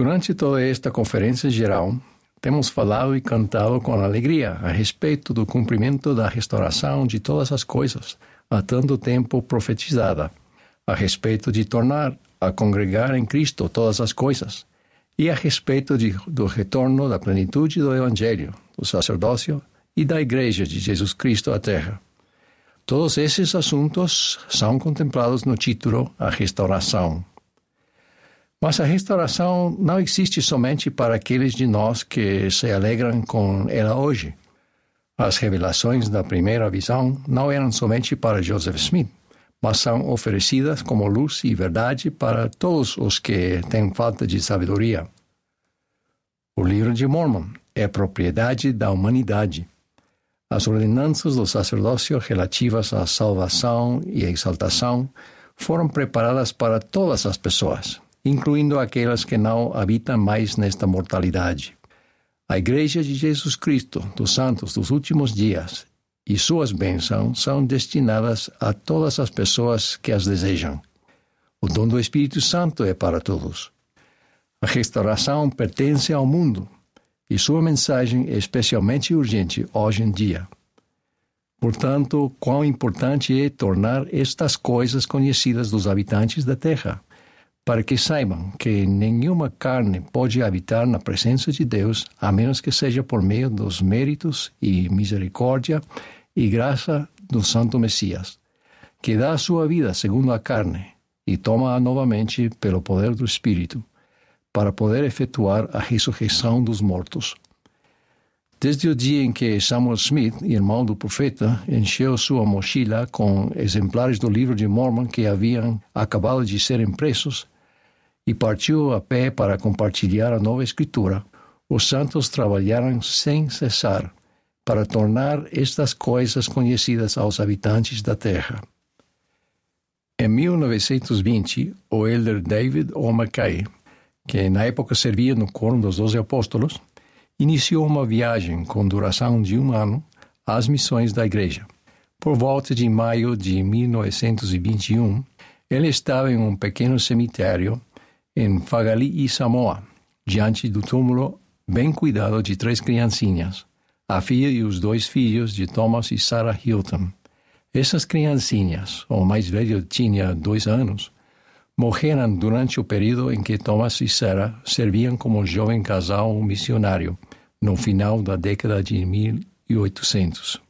Durante toda esta conferência geral, temos falado e cantado com alegria a respeito do cumprimento da restauração de todas as coisas, há tanto tempo profetizada, a respeito de tornar a congregar em Cristo todas as coisas, e a respeito de, do retorno da plenitude do Evangelho, do sacerdócio e da Igreja de Jesus Cristo à Terra. Todos esses assuntos são contemplados no título A Restauração. Mas a restauração não existe somente para aqueles de nós que se alegram com ela hoje. As revelações da primeira visão não eram somente para Joseph Smith, mas são oferecidas como luz e verdade para todos os que têm falta de sabedoria. O livro de Mormon é propriedade da humanidade. As ordenanças do sacerdócio relativas à salvação e exaltação foram preparadas para todas as pessoas, incluindo aquelas que não habitam mais nesta mortalidade. A Igreja de Jesus Cristo dos Santos dos Últimos Dias e suas bênçãos são destinadas a todas as pessoas que as desejam. O dom do Espírito Santo é para todos. A restauração pertence ao mundo e sua mensagem é especialmente urgente hoje em dia. Portanto, quão importante é tornar estas coisas conhecidas dos habitantes da terra, para que saibam que nenhuma carne pode habitar na presença de Deus a menos que seja por meio dos méritos e misericórdia e graça do Santo Messias, que dá a sua vida segundo a carne e toma-a novamente pelo poder do Espírito para poder efetuar a ressurreição dos mortos. Desde o dia em que Samuel Smith, irmão do profeta, encheu sua mochila com exemplares do livro de Mormon que haviam acabado de ser impressos e partiu a pé para compartilhar a nova escritura, os santos trabalharam sem cessar para tornar estas coisas conhecidas aos habitantes da terra. Em 1920, o elder David O. McKay que na época servia no coro dos Doze Apóstolos, iniciou uma viagem com duração de um ano às missões da igreja. Por volta de maio de 1921, ele estava em um pequeno cemitério em Fagali, Samoa, diante do túmulo bem cuidado de três criancinhas, a filha e os dois filhos de Thomas e Sarah Hilton. Essas criancinhas, o mais velho tinha dois anos, morreram durante o período em que Thomas e Sarah serviam como jovem casal missionário, no final da década de 1800.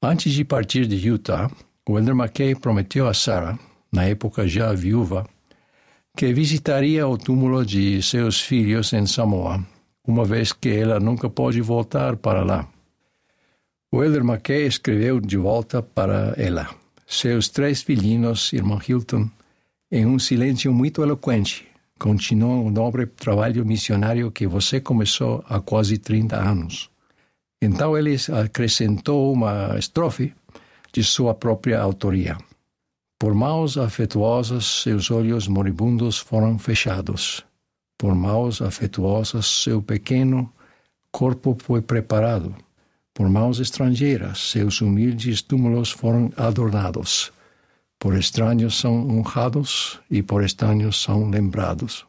Antes de partir de Utah, Elder McKay prometeu a Sarah, na época já viúva, que visitaria o túmulo de seus filhos em Samoa, uma vez que ela nunca pôde voltar para lá. Elder McKay escreveu de volta para ela. Seus três filhinhos, irmão Hilton, em um silêncio muito eloquente, continuou o nobre trabalho missionário que você começou há quase 30 anos. Então ele acrescentou uma estrofe de sua própria autoria. Por mãos afetuosas, seus olhos moribundos foram fechados. Por mãos afetuosas, seu pequeno corpo foi preparado. Por mãos estrangeiras, seus humildes túmulos foram adornados. Por estranhos são honrados e por estranhos são lembrados.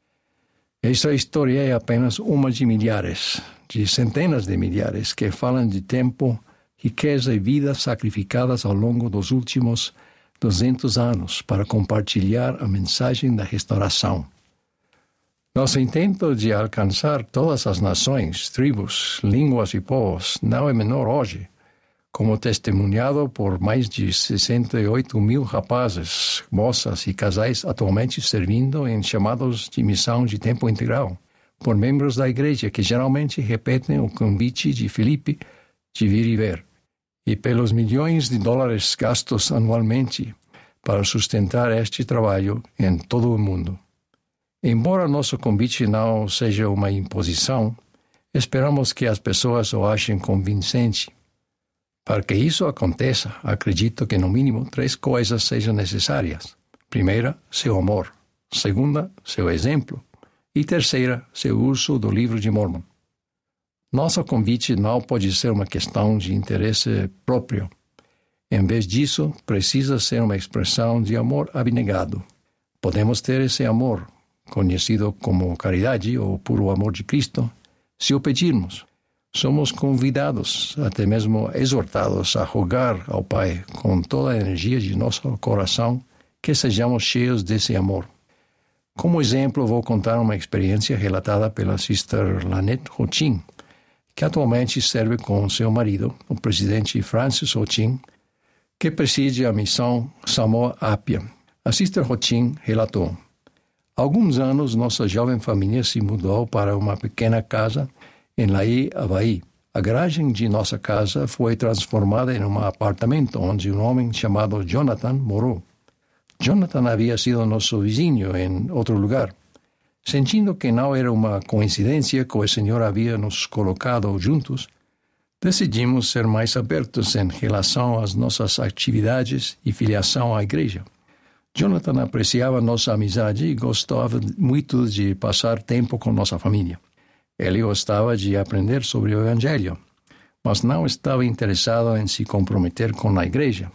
Esta história é apenas uma de milhares, de centenas de milhares, que falam de tempo, riqueza e vida sacrificadas ao longo dos últimos 200 anos para compartilhar a mensagem da restauração. Nosso intento de alcançar todas as nações, tribos, línguas e povos não é menor hoje como testemunhado por mais de 68 mil rapazes, moças e casais atualmente servindo em chamados de missão de tempo integral, por membros da igreja que geralmente repetem o convite de Filipe de vir e ver, e pelos milhões de dólares gastos anualmente para sustentar este trabalho em todo o mundo. Embora nosso convite não seja uma imposição, esperamos que as pessoas o achem convincente para que isso aconteça, acredito que no mínimo três coisas sejam necessárias. Primeira, seu amor. Segunda, seu exemplo. E terceira, seu uso do livro de Mormon. Nosso convite não pode ser uma questão de interesse próprio. Em vez disso, precisa ser uma expressão de amor abnegado. Podemos ter esse amor conhecido como caridade ou puro amor de Cristo, se o pedirmos. Somos convidados, até mesmo exortados, a rogar ao Pai com toda a energia de nosso coração que sejamos cheios desse amor. Como exemplo, vou contar uma experiência relatada pela Sister Lanette Hochin, que atualmente serve com seu marido, o presidente Francis Hochin, que preside a missão Samoa Apia. A Sister Hochin relatou: Há alguns anos, nossa jovem família se mudou para uma pequena casa em Laí, Havaí. A garagem de nossa casa foi transformada em um apartamento onde um homem chamado Jonathan morou. Jonathan havia sido nosso vizinho em outro lugar. Sentindo que não era uma coincidência que o Senhor havia nos colocado juntos, decidimos ser mais abertos em relação às nossas atividades e filiação à igreja. Jonathan apreciava nossa amizade e gostava muito de passar tempo com nossa família. Ele gostava de aprender sobre o Evangelho, mas não estava interessado em se comprometer com a igreja.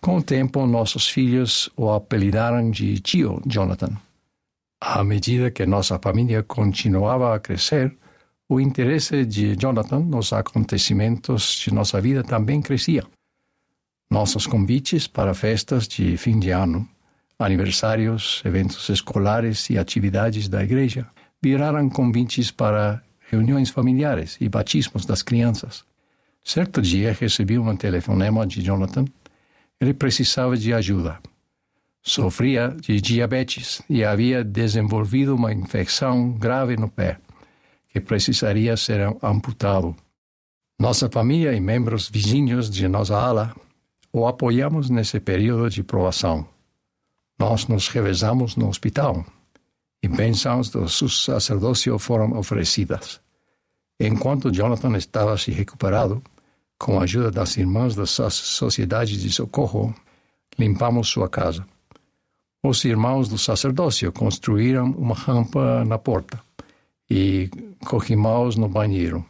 Com o tempo, nossos filhos o apelidaram de tio Jonathan. À medida que nossa família continuava a crescer, o interesse de Jonathan nos acontecimentos de nossa vida também crescia. Nossos convites para festas de fim de ano, aniversários, eventos escolares e atividades da igreja viraram convites para reuniões familiares e batismos das crianças. Certo dia recebi um telefonema de Jonathan. Ele precisava de ajuda Sofria de diabetes e havia desenvolvido uma infecção grave no pé, que precisaria ser amputado. Nossa família e membros vizinhos de nossa ala o apoiamos nesse período de provação. Nós nos revezamos no hospital bênçãos do sacerdócio foram oferecidas. Enquanto Jonathan estava se recuperando, com a ajuda das irmãs da Sociedade de Socorro, limpamos sua casa os irmãos do sacerdócio construíram uma rampa na porta e corrimãos no banheiro.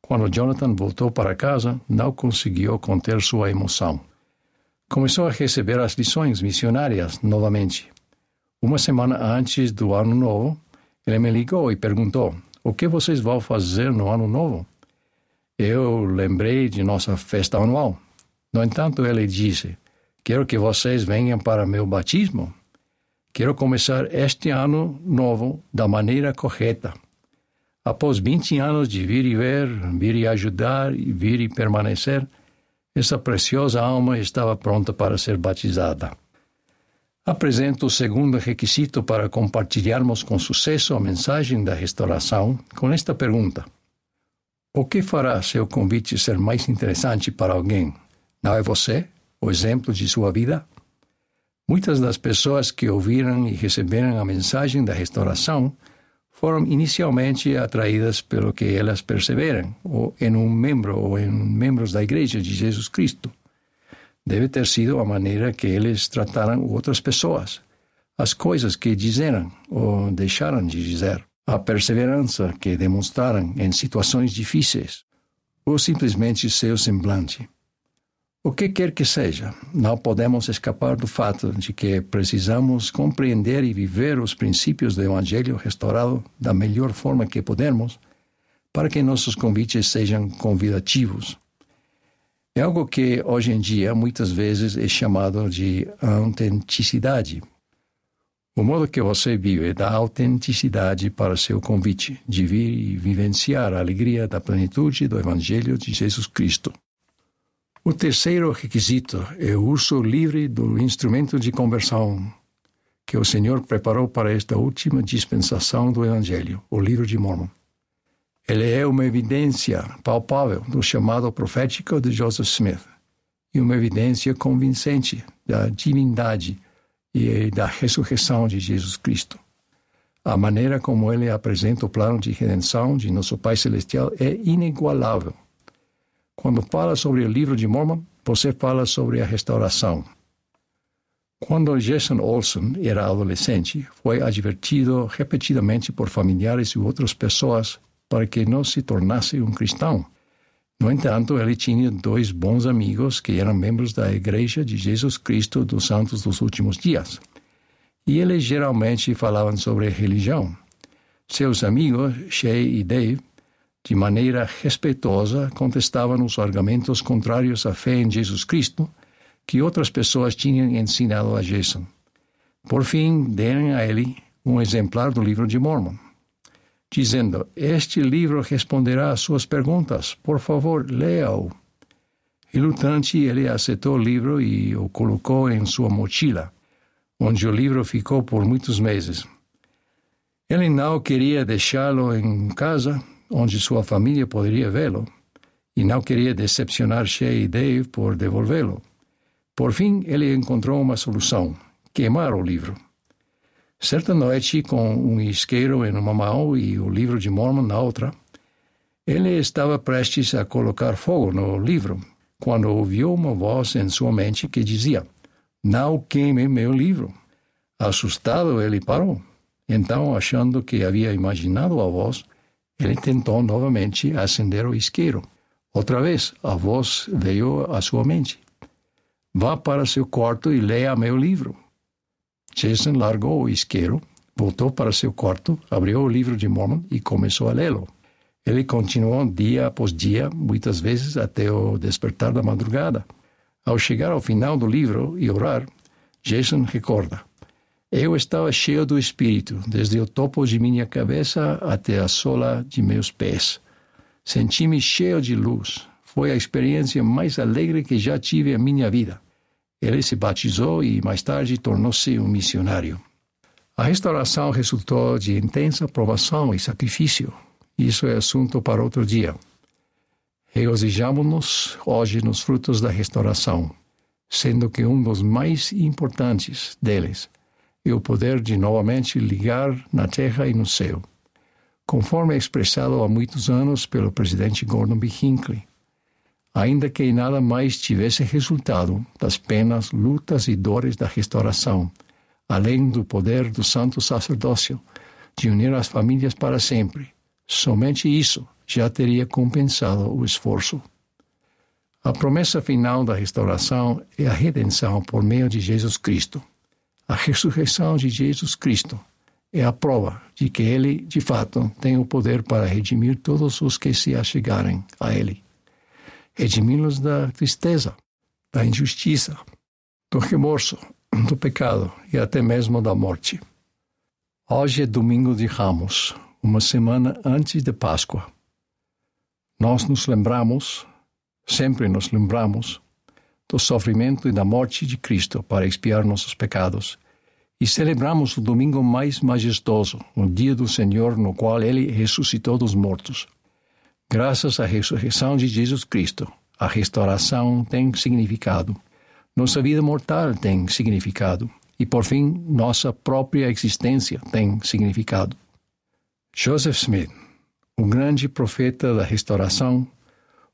Quando Jonathan voltou para casa, não conseguiu conter sua emoção. Começou a receber as lições missionárias novamente. Uma semana antes do Ano Novo, ele me ligou e perguntou: O que vocês vão fazer no Ano Novo? Eu lembrei de nossa festa anual. No entanto, ele disse: Quero que vocês venham para meu batismo. Quero começar este ano novo da maneira correta. Após 20 anos de vir e ver, vir e ajudar, e vir e permanecer, essa preciosa alma estava pronta para ser batizada. Apresento o segundo requisito para compartilharmos com sucesso a mensagem da restauração com esta pergunta: O que fará seu convite ser mais interessante para alguém? Não é você, o exemplo de sua vida? Muitas das pessoas que ouviram e receberam a mensagem da restauração foram inicialmente atraídas pelo que elas perceberam, ou em um membro ou em membros da Igreja de Jesus Cristo. Deve ter sido a maneira que eles trataram outras pessoas, as coisas que disseram ou deixaram de dizer, a perseverança que demonstraram em situações difíceis, ou simplesmente seu semblante. O que quer que seja, não podemos escapar do fato de que precisamos compreender e viver os princípios do Evangelho restaurado da melhor forma que pudermos, para que nossos convites sejam convidativos. É algo que hoje em dia muitas vezes é chamado de autenticidade. O modo que você vive dá autenticidade para seu convite de vir e vivenciar a alegria da plenitude do Evangelho de Jesus Cristo. O terceiro requisito é o uso livre do instrumento de conversão que o Senhor preparou para esta última dispensação do Evangelho, o livro de Mormon. Ele é uma evidência palpável do chamado profético de Joseph Smith e uma evidência convincente da divindade e da ressurreição de Jesus Cristo. A maneira como ele apresenta o plano de redenção de nosso Pai Celestial é inigualável quando fala sobre o livro de Mormon, você fala sobre a restauração. Quando Jason Olson era adolescente, foi advertido repetidamente por familiares e outras pessoas para que não se tornasse um cristão. No entanto, ele tinha dois bons amigos que eram membros da Igreja de Jesus Cristo dos Santos dos Últimos Dias. e eles geralmente falavam sobre religião. Seus amigos, Shay e Dave, de maneira respeitosa, contestavam os argumentos contrários à fé em Jesus Cristo que outras pessoas tinham ensinado a Jason. Por fim, deram a ele um exemplar do livro de Mormon, dizendo: Este livro responderá às suas perguntas. Por favor, leia-o. Relutante, ele aceitou o livro e o colocou em sua mochila, onde o livro ficou por muitos meses. Ele não queria deixá-lo em casa, onde sua família poderia vê-lo, e não queria decepcionar Shay e Dave por devolvê-lo. Por fim, ele encontrou uma solução: queimar o livro. Certa noite, com um isqueiro em uma mão e o livro de Mormon na outra, ele estava prestes a colocar fogo no livro, quando ouviu uma voz em sua mente que dizia: Não queime meu livro. Assustado, ele parou. Então, achando que havia imaginado a voz, ele tentou novamente acender o isqueiro. Outra vez, a voz veio à sua mente: Vá para seu quarto e leia meu livro. Jason largou o isqueiro, voltou para seu quarto, abriu o livro de Mormon e começou a lê-lo. Ele continuou dia após dia, muitas vezes até o despertar da madrugada. Ao chegar ao final do livro e orar, Jason recorda: Eu estava cheio do Espírito, desde o topo de minha cabeça até a sola de meus pés. Senti-me cheio de luz. Foi a experiência mais alegre que já tive em minha vida. Ele se batizou e mais tarde tornou-se um missionário. A restauração resultou de intensa provação e sacrifício. Isso é assunto para outro dia. Regozijamos-nos hoje nos frutos da restauração, sendo que um dos mais importantes deles é o poder de novamente ligar na terra e no céu, conforme expressado há muitos anos pelo presidente Gordon B. Hinckley ainda que nada mais tivesse resultado das penas, lutas e dores da restauração, além do poder do santo sacerdócio de unir as famílias para sempre. Somente isso já teria compensado o esforço. A promessa final da restauração é a redenção por meio de Jesus Cristo. A ressurreição de Jesus Cristo é a prova de que Ele, de fato, tem o poder para redimir todos os que se achegarem a Ele redimi-los da tristeza, da injustiça, do remorso, do pecado e até mesmo da morte. Hoje é domingo de Ramos, uma semana antes de Páscoa. Nós nos lembramos, sempre nos lembramos, do sofrimento e da morte de Cristo para expiar nossos pecados e celebramos o domingo mais majestoso, o dia do Senhor no qual Ele ressuscitou dos mortos. Graças à ressurreição de Jesus Cristo, a restauração tem significado. Nossa vida mortal tem significado. E, por fim, nossa própria existência tem significado. Joseph Smith, o grande profeta da restauração,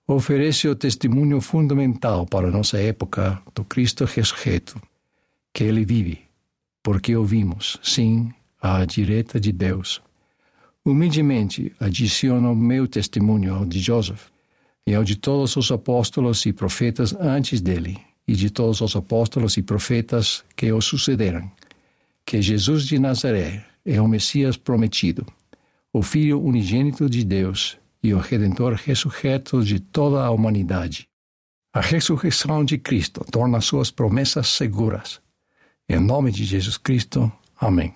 oferece o testemunho fundamental para nossa época do Cristo ressurreto, que ele vive, porque ouvimos, sim, à direita de Deus. Humildemente adiciono meu testemunho ao de Joseph e ao de todos os apóstolos e profetas antes dele, e de todos os apóstolos e profetas que o sucederam, que Jesus de Nazaré é o Messias prometido, o Filho unigênito de Deus e o Redentor ressurreto de toda a humanidade. A ressurreição de Cristo torna suas promessas seguras. Em nome de Jesus Cristo. Amém.